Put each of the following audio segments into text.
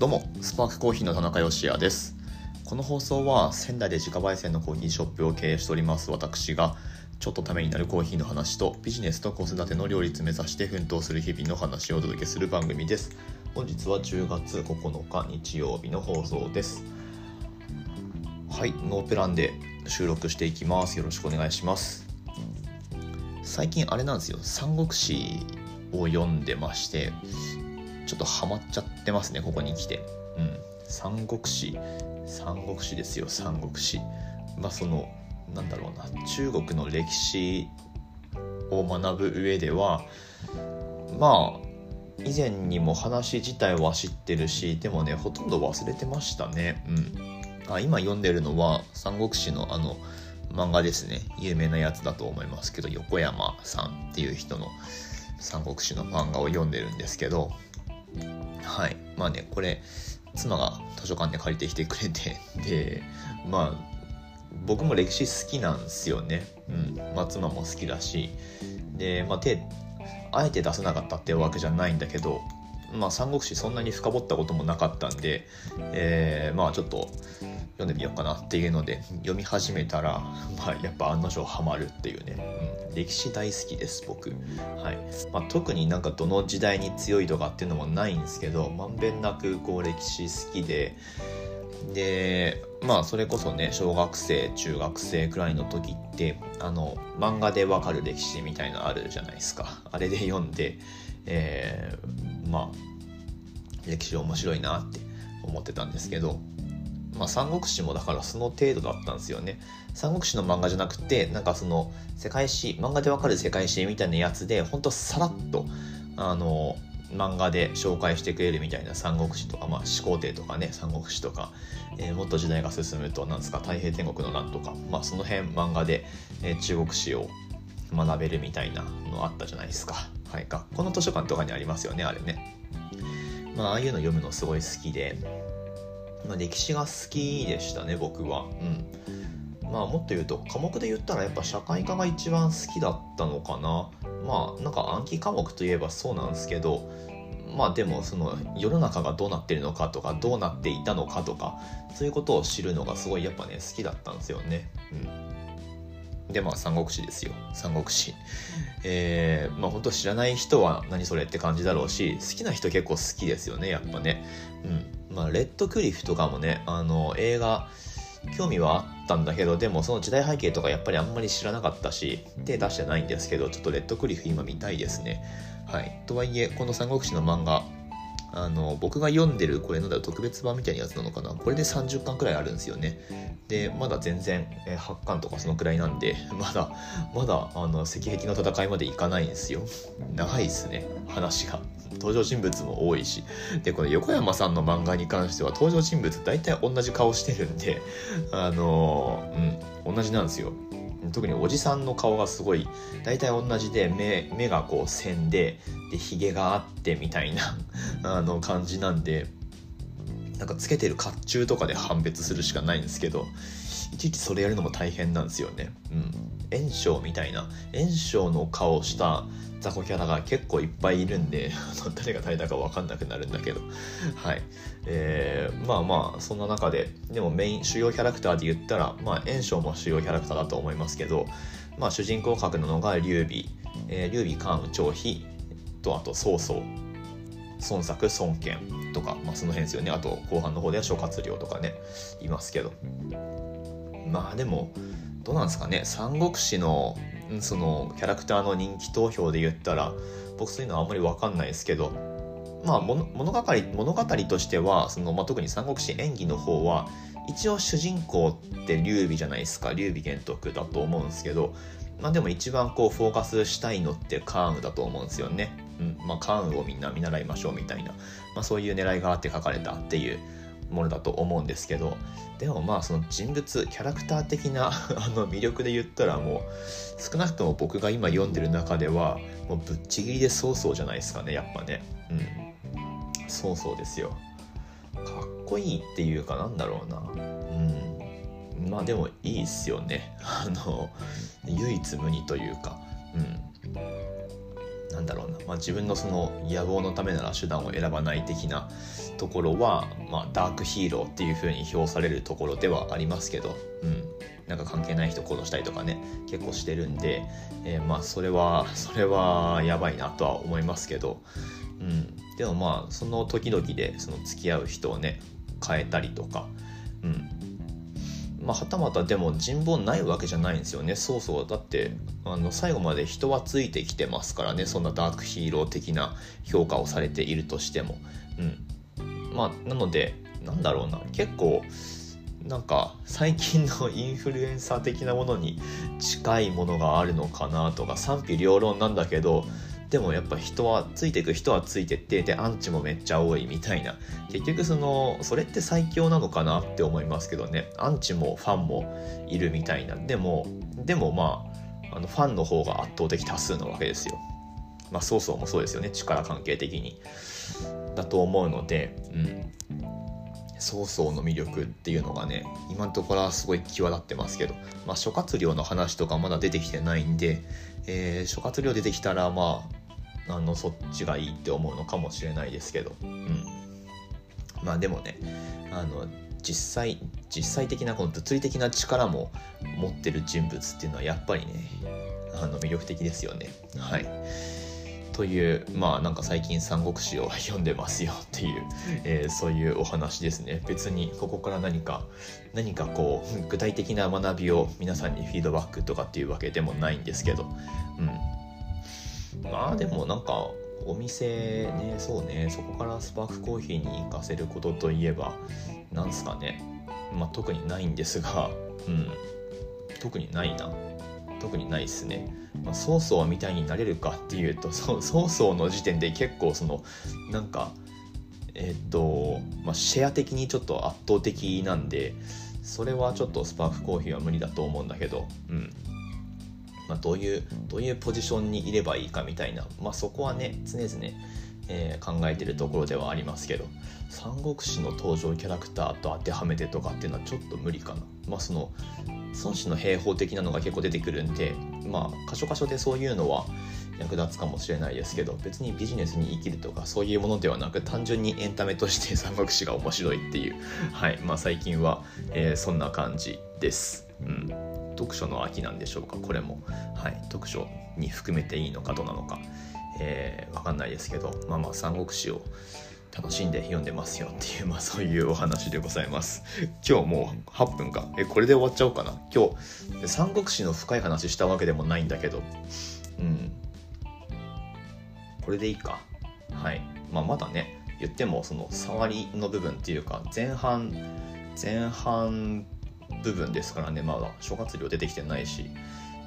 どうもスパークコーヒーの田中芳也です。この放送は仙台で自家焙煎のコーヒーショップを経営しております私がちょっとためになるコーヒーの話とビジネスと子育ての両立目指して奮闘する日々の話をお届けする番組です。本日は10月9日日曜日の放送です。はいノープランで収録していきます。よろしくお願いします。最近あれなんですよ。三国志を読んでましてちょっとハマっちゃってますねここに来て。うん。三国志。三国志ですよ三国志。まあそのなんだろうな中国の歴史を学ぶ上ではまあ以前にも話自体は知ってるしでもねほとんど忘れてましたね。うん。あ今読んでるのは三国志のあの漫画ですね。有名なやつだと思いますけど横山さんっていう人の三国志の漫画を読んでるんですけどはい。まあねこれ妻が図書館で借りてきてくれて でまあ僕も歴史好きなんですよね。うん。まあ妻も好きだし。でまあ手あえて出さなかったってわけじゃないんだけどまあ三国志そんなに深掘ったこともなかったんで、えー、まあちょっと読んでみようかなっていうので読み始めたら、まあ、やっぱ案の定ハマるっていうね、うん、歴史大好きです僕、はい。まあ、特になんかどの時代に強いとかっていうのもないんですけどまんべんなくこう歴史好きででまあそれこそね小学生中学生くらいの時ってあの漫画でわかる歴史みたいなのあるじゃないですか。あれで読んで、えー、まあ歴史面白いなって思ってたんですけどまあ、三国志もだからその程度だったんですよね。三国志の漫画じゃなくて、なんかその世界史、漫画でわかる世界史みたいなやつで、ほんとさらっと、あの、漫画で紹介してくれるみたいな三国志とか、まあ、始皇帝とかね、三国志とか、えー、もっと時代が進むと、なんですか、太平天国の乱とか、まあ、その辺漫画で、えー、中国史を学べるみたいなのあったじゃないですか。はい、学校の図書館とかにありますよね、あれね。まあ、ああいうの読むのすごい好きで、まあ、歴史が好きでしたね僕は。うん。まあもっと言うと科目で言ったらやっぱ社会科が一番好きだったのかな。まあなんか暗記科目といえばそうなんですけどまあでもその世の中がどうなってるのかとかどうなっていたのかとかそういうことを知るのがすごいやっぱね好きだったんですよね。うん。でまあ三国志ですよ。三国志。えー、まあ本当知らない人は何それって感じだろうし好きな人結構好きですよねやっぱね。うん。まあ、レッドクリフとかもね、あの、映画、興味はあったんだけど、でもその時代背景とかやっぱりあんまり知らなかったし、手出してないんですけど、ちょっとレッドクリフ今見たいですね。はい。とはいえ、この三国志の漫画、あの僕が読んでるこれのだ特別版みたいなやつなのかな。これで30巻くらいあるんですよね。でまだ全然、え8巻とかそのくらいなんで まだまだあの石壁の戦いまでいかないんですよ。長いですね話が。登場人物も多いし。でこの横山さんの漫画に関しては登場人物大体同じ顔してるんであのうん同じなんですよ。特におじさんの顔がすごい大体同じで目目がこう線ででひげがあってみたいな あの感じなんでなんかつけてる甲冑とかで判別するしかないんですけどいちいちそれやるのも大変なんですよね。うん。炎章みたいな。炎章の顔をした雑魚キャラが結構いっぱいいるんで 誰が誰だか分かんなくなるんだけど。はい。えー、まあまあそんな中ででもメイン主要キャラクターで言ったらまあ炎章も主要キャラクターだと思いますけどまあ主人公格なのが劉備、えー、劉備関羽張飛。とあと曹操。孫作孫権とか、まあ、その辺ですよね。あと後半の方では諸葛亮とかねいますけど。まあでもどうなんですかね三国志のそのキャラクターの人気投票で言ったら僕そういうのはあんまり分かんないですけどまあ物語物語としてはその、まあ、特に三国志演技の方は一応主人公って劉備じゃないですか劉備玄徳だと思うんですけどまあでも一番こうフォーカスしたいのって関羽だと思うんですよね。うんまあ、関羽をみんな見習いましょうみたいな、まあ、そういう狙いがあって書かれたっていうものだと思うんですけどでもまあその人物キャラクター的な あの魅力で言ったらもう少なくとも僕が今読んでる中ではもうぶっちぎりでそうそうじゃないですかねやっぱね。うん。そうそうですよ。かっこいいっていうかなんだろうな。うん。まあでもいいっすよね。あの唯一無二というか。うん。なんだろうな、まあ、自分のその野望のためなら手段を選ばない的なところは、まあ、ダークヒーローっていう風に評されるところではありますけど、うん、なんか関係ない人殺したりとかね結構してるんで、えー、まあそれはそれはやばいなとは思いますけど、うん、でもまあその時々でその付き合う人をね変えたりとか、うん、まあ、はたまたでも人望ないわけじゃないんですよね。そうそう。だってあの最後まで人はついてきてますからね。そんなダークヒーロー的な評価をされているとしても。うん。まあなのでなんだろうな。結構なんか最近の インフルエンサー的なものに近いものがあるのかなとか。賛否両論なんだけどでもやっぱ人はついていく人はついてってでアンチもめっちゃ多いみたいな。結局そのそれって最強なのかなって思いますけどね。アンチもファンもいるみたいな。でもでもまああのファンの方が圧倒的多数なわけですよ。まあそうそうもそうですよね。力関係的に。だと思うのでうん。曹操の魅力っていうのがね今のところはすごい際立ってますけど、まあ、諸葛亮の話とかまだ出てきてないんで、えー、諸葛亮出てきたらまああのそっちがいいって思うのかもしれないですけど、うん、まあでもねあの実際実際的なこの物理的な力も持ってる人物っていうのはやっぱりねあの魅力的ですよね。はい。というまあなんか最近三国志を読んでますよっていう、えー、そういうお話ですね。別にここから何か何かこう具体的な学びを皆さんにフィードバックとかっていうわけでもないんですけど。うんまあでもなんかお店ねそうねそこからスパークコーヒーに行かせることといえばなんすかね。まあ特にないんですがうん。特にないな。特にないですね、まあ、曹操みたいになれるかっていうと 曹操の時点で結構そのなんかえっ、と、まあ、シェア的にちょっと圧倒的なんでそれはちょっとスパークコーヒーは無理だと思うんだけどうん。まあ、どういうどういうポジションにいればいいかみたいな、まあ、そこはね常々、えー、考えてるところではありますけど三国志の登場キャラクターと当てはめてとかっていうのはちょっと無理かな。まあ、その孫子の兵法的なのが結構出てくるんでまあ箇所箇所でそういうのは役立つかもしれないですけど別にビジネスに生きるとかそういうものではなく単純にエンタメとして三国志が面白いっていうはいまあ最近は、えー、そんな感じです。うん読書の秋なんでしょうか？これも、はい、読書に含めていいのかどうなのか、えー、分かんないですけどまあまあ三国志を楽しんで読んでますよっていう、まあ、そういうお話でございます。今日もう8分か。え、これで終わっちゃおうかな？今日、三国志の深い話したわけでもないんだけど、うん。これでいいか。はい。まあ、まだね、言っても、その、触りの部分っていうか、前半、前半部分ですからねまだ。諸葛亮出てきてないし。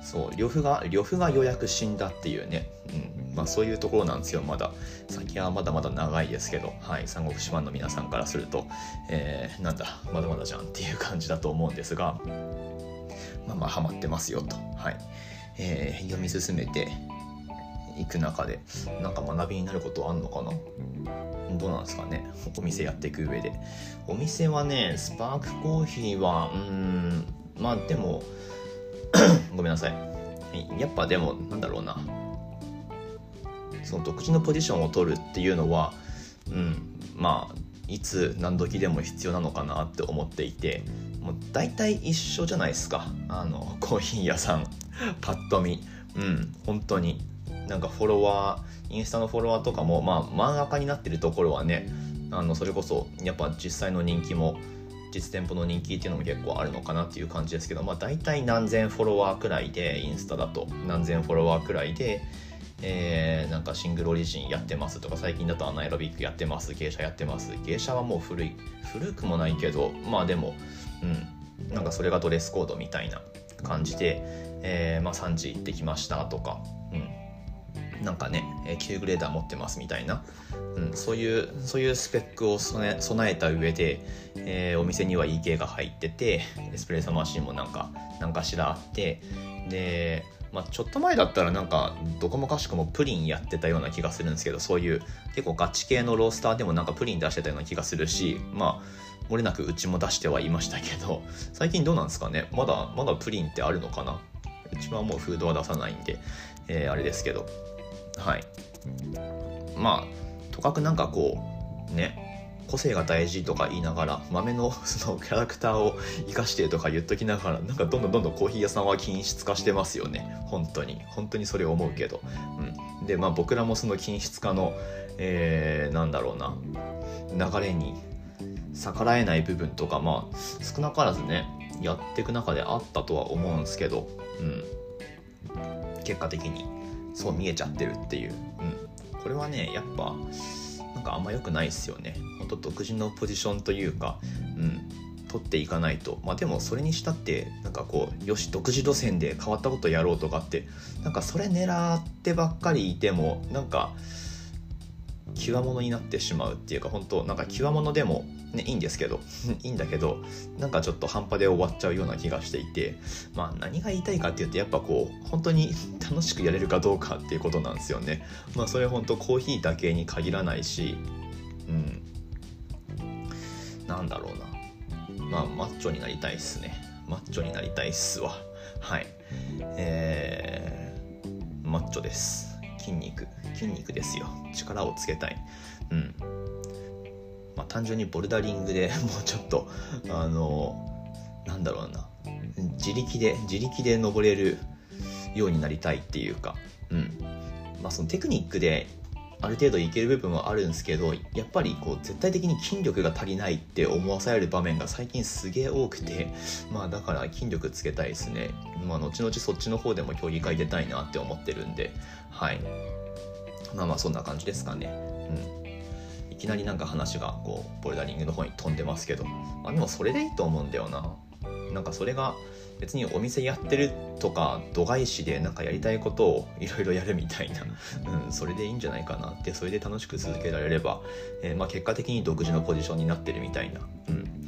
そう呂布が呂布がようやく死んだっていうね、うん。まあ、そういうところなんですよまだ。先はまだまだ長いですけど、はい、三国志ファンの皆さんからすると、えー、なんだまだまだじゃんっていう感じだと思うんですが。まあまあハマってますよと、はい。えー、読み進めていく中でなんか学びになることあんのかな？どうなんですかね？お店やっていく上で。お店はねスパークコーヒーはうんまあでも ごめんなさい。やっぱでもなんだろうな。その独自のポジションを取るっていうのはうんまあいつ何時でも必要なのかなって思っていてもう大体一緒じゃないですか。あのコーヒー屋さん。パッと見。うん本当に。なんかフォロワーインスタのフォロワーとかもまあ漫画家になってるところはねあのそれこそやっぱ実際の人気も実店舗の人気っていうのも結構あるのかなっていう感じですけどまあ大体何千フォロワーくらいでインスタだと何千フォロワーくらいでえー、なんかシングルオリジンやってますとか最近だとアナエロビックやってます芸者やってます。芸者はもう古い古くもないけどまあでもうん。なんかそれがドレスコードみたいな感じで、えー、まあ3時行ってきましたとか、うん、なんかね、えー、グレーダー持ってますみたいな、うん、そういうそういうスペックを備えた上で、えー、お店には EK が入っててエスプレッソマシンもなんか何かしらあって。でまあ、ちょっと前だったらなんかどこもかしくもプリンやってたような気がするんですけどそういう結構ガチ系のロースターでもなんかプリン出してたような気がするしまあ漏れなくうちも出してはいましたけど最近どうなんですかね？まだまだプリンってあるのかな？うちはもうフードは出さないんで、えー、あれですけど。はい。まあとかくなんかこうね個性が大事とか言いながら豆の そのキャラクターを生かしてとか言っときながらなんかどんどんどんどんコーヒー屋さんは均質化してますよね。本当に。本当にそれを思うけど、うん、でまあ僕らもその均質化の、えー、なんだろうな。流れに逆らえない部分とかまあ少なからずねやっていく中であったとは思うんですけど、うん、結果的に。そう見えちゃってるっていう、うん、これはねやっぱなんかあんま良くないですよね。本当独自のポジションというか、うん、取っていかないと。まあでもそれにしたってなんかこうよし独自路線で変わったことやろうとかってなんかそれ狙ってばっかりいてもなんか極物になってしまうっていうか本当なんか極物でもねいいんですけどいいんだけどなんかちょっと半端で終わっちゃうような気がしていてまあ何が言いたいかっていうとやっぱこう本当に 楽しくやれるかどうかっていうことなんですよね。まあそれ本当コーヒーだけに限らないしうん。なんだろうな。まあマッチョになりたいっすね。マッチョになりたいっすわ。はい。えー、マッチョです。筋肉。筋肉ですよ。力をつけたい。うんまあ単純にボルダリングで もうちょっとあのなんだろうな。自力で自力で登れるようになりたいっていうか。うん。まあそのテクニックである程度いける部分はあるんですけどやっぱりこう絶対的に筋力が足りないって思わされる場面が最近すげえ多くて。まあだから筋力つけたいですね。まあ後々そっちの方でも競技会出たいなって思ってるんで。はい。まあまあそんな感じですかね。うん。きなりなんか話がこうボルダリングの方に飛んでますけどまあでもそれでいいと思うんだよな。なんかそれが別にお店やってるとか度外視でなんかやりたいことをいろいろやるみたいな、うん、それでいいんじゃないかなってそれで楽しく続けられれば、えー、まあ、結果的に独自のポジションになってるみたいな、うん、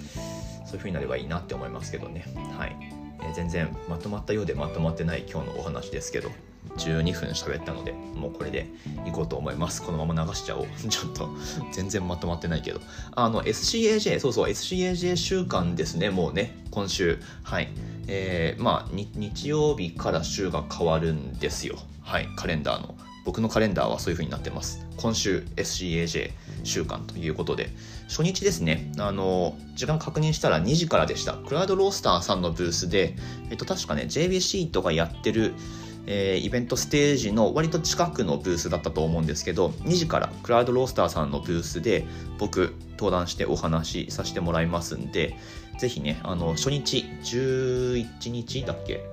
そういう風になればいいなって思いますけどね。はい、えー、全然まとまったようでまとまってない今日のお話ですけど。12分喋ったのでもうこれでいこうと思います。このまま流しちゃおう。ちょっと全然まとまってないけど。あの SCAJ そうそう SCAJ 週間ですね。もうね今週。はい。えー、まあ日曜日から週が変わるんですよ。はい。カレンダーの。僕のカレンダーはそういう風になってます。今週 SCAJ 週間ということで。初日ですね。あの時間確認したら2時からでした。クラウドロースターさんのブースでえっと確かね JBC とかやってるえー、イベントステージの割と近くのブースだったと思うんですけど2時からクラウドロースターさんのブースで僕登壇してお話しさせてもらいますんでぜひねあの初日11日だっけ？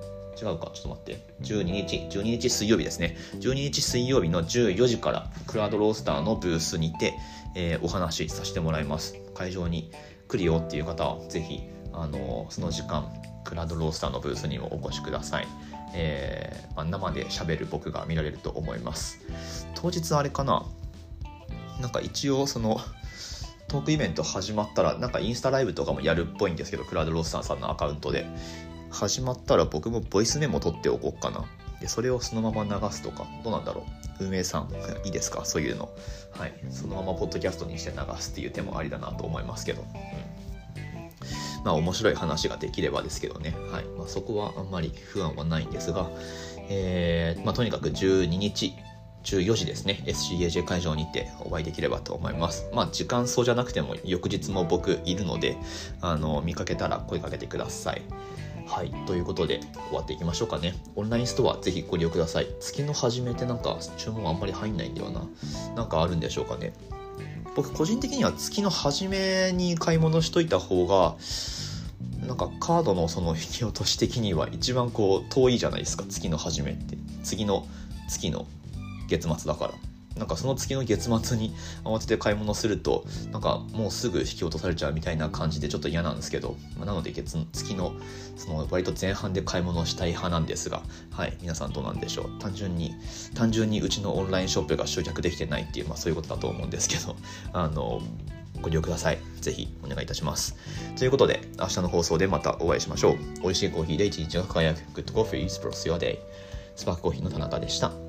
違うか？ちょっと待って。12日？12日水曜日ですね。12日水曜日の14時からクラウドロースターのブースにて、えー、お話しさせてもらいます。会場に来るよっていう方はぜひあのその時間クラウドロースターのブースにもお越しください。えー、まあ、生で喋る僕が見られると思います。当日あれかな？なんか一応そのトークイベント始まったらなんかインスタライブとかもやるっぽいんですけどクラウドロースターさんのアカウントで。始まったら僕もボイスメモ取っておこうかな。でそれをそのまま流すとか。どうなんだろう？運営さん いいですか？そういうの。はい。そのままポッドキャストにして流すっていう手もありだなと思いますけど、うん。まあ面白い話ができればですけどね、はい。まあ、そこはあんまり不安はないんですが、えーまあ、とにかく12日14時ですね。SCAJ 会場にてお会いできればと思います。まあ時間そうじゃなくても翌日も僕いるのであの見かけたら声かけてください。はい。ということで終わっていきましょうかね。オンラインストアぜひご利用ください。月の初めてなんか注文あんまり入んないんだよな。なんかあるんでしょうかね。僕個人的には月の初めに買い物しといた方がなんかカードのその引き落とし的には一番こう遠いじゃないですか月の初めって。次の月の月末だから。なんかその月の月末に慌てて買い物するとなんかもうすぐ引き落とされちゃうみたいな感じでちょっと嫌なんですけど、まあ、なので月月のその割と前半で買い物したい派なんですがはい皆さんどうなんでしょう単純に単純にうちのオンラインショップが集客できてないっていう、まあ、そういうことだと思うんですけど あのご利用ください。ぜひお願いいたします。ということで、明日の放送でまたお会いしましょう。美味しいコーヒーで一日が輝く Good Coffee Express Your Day。スパークコーヒーの田中でした。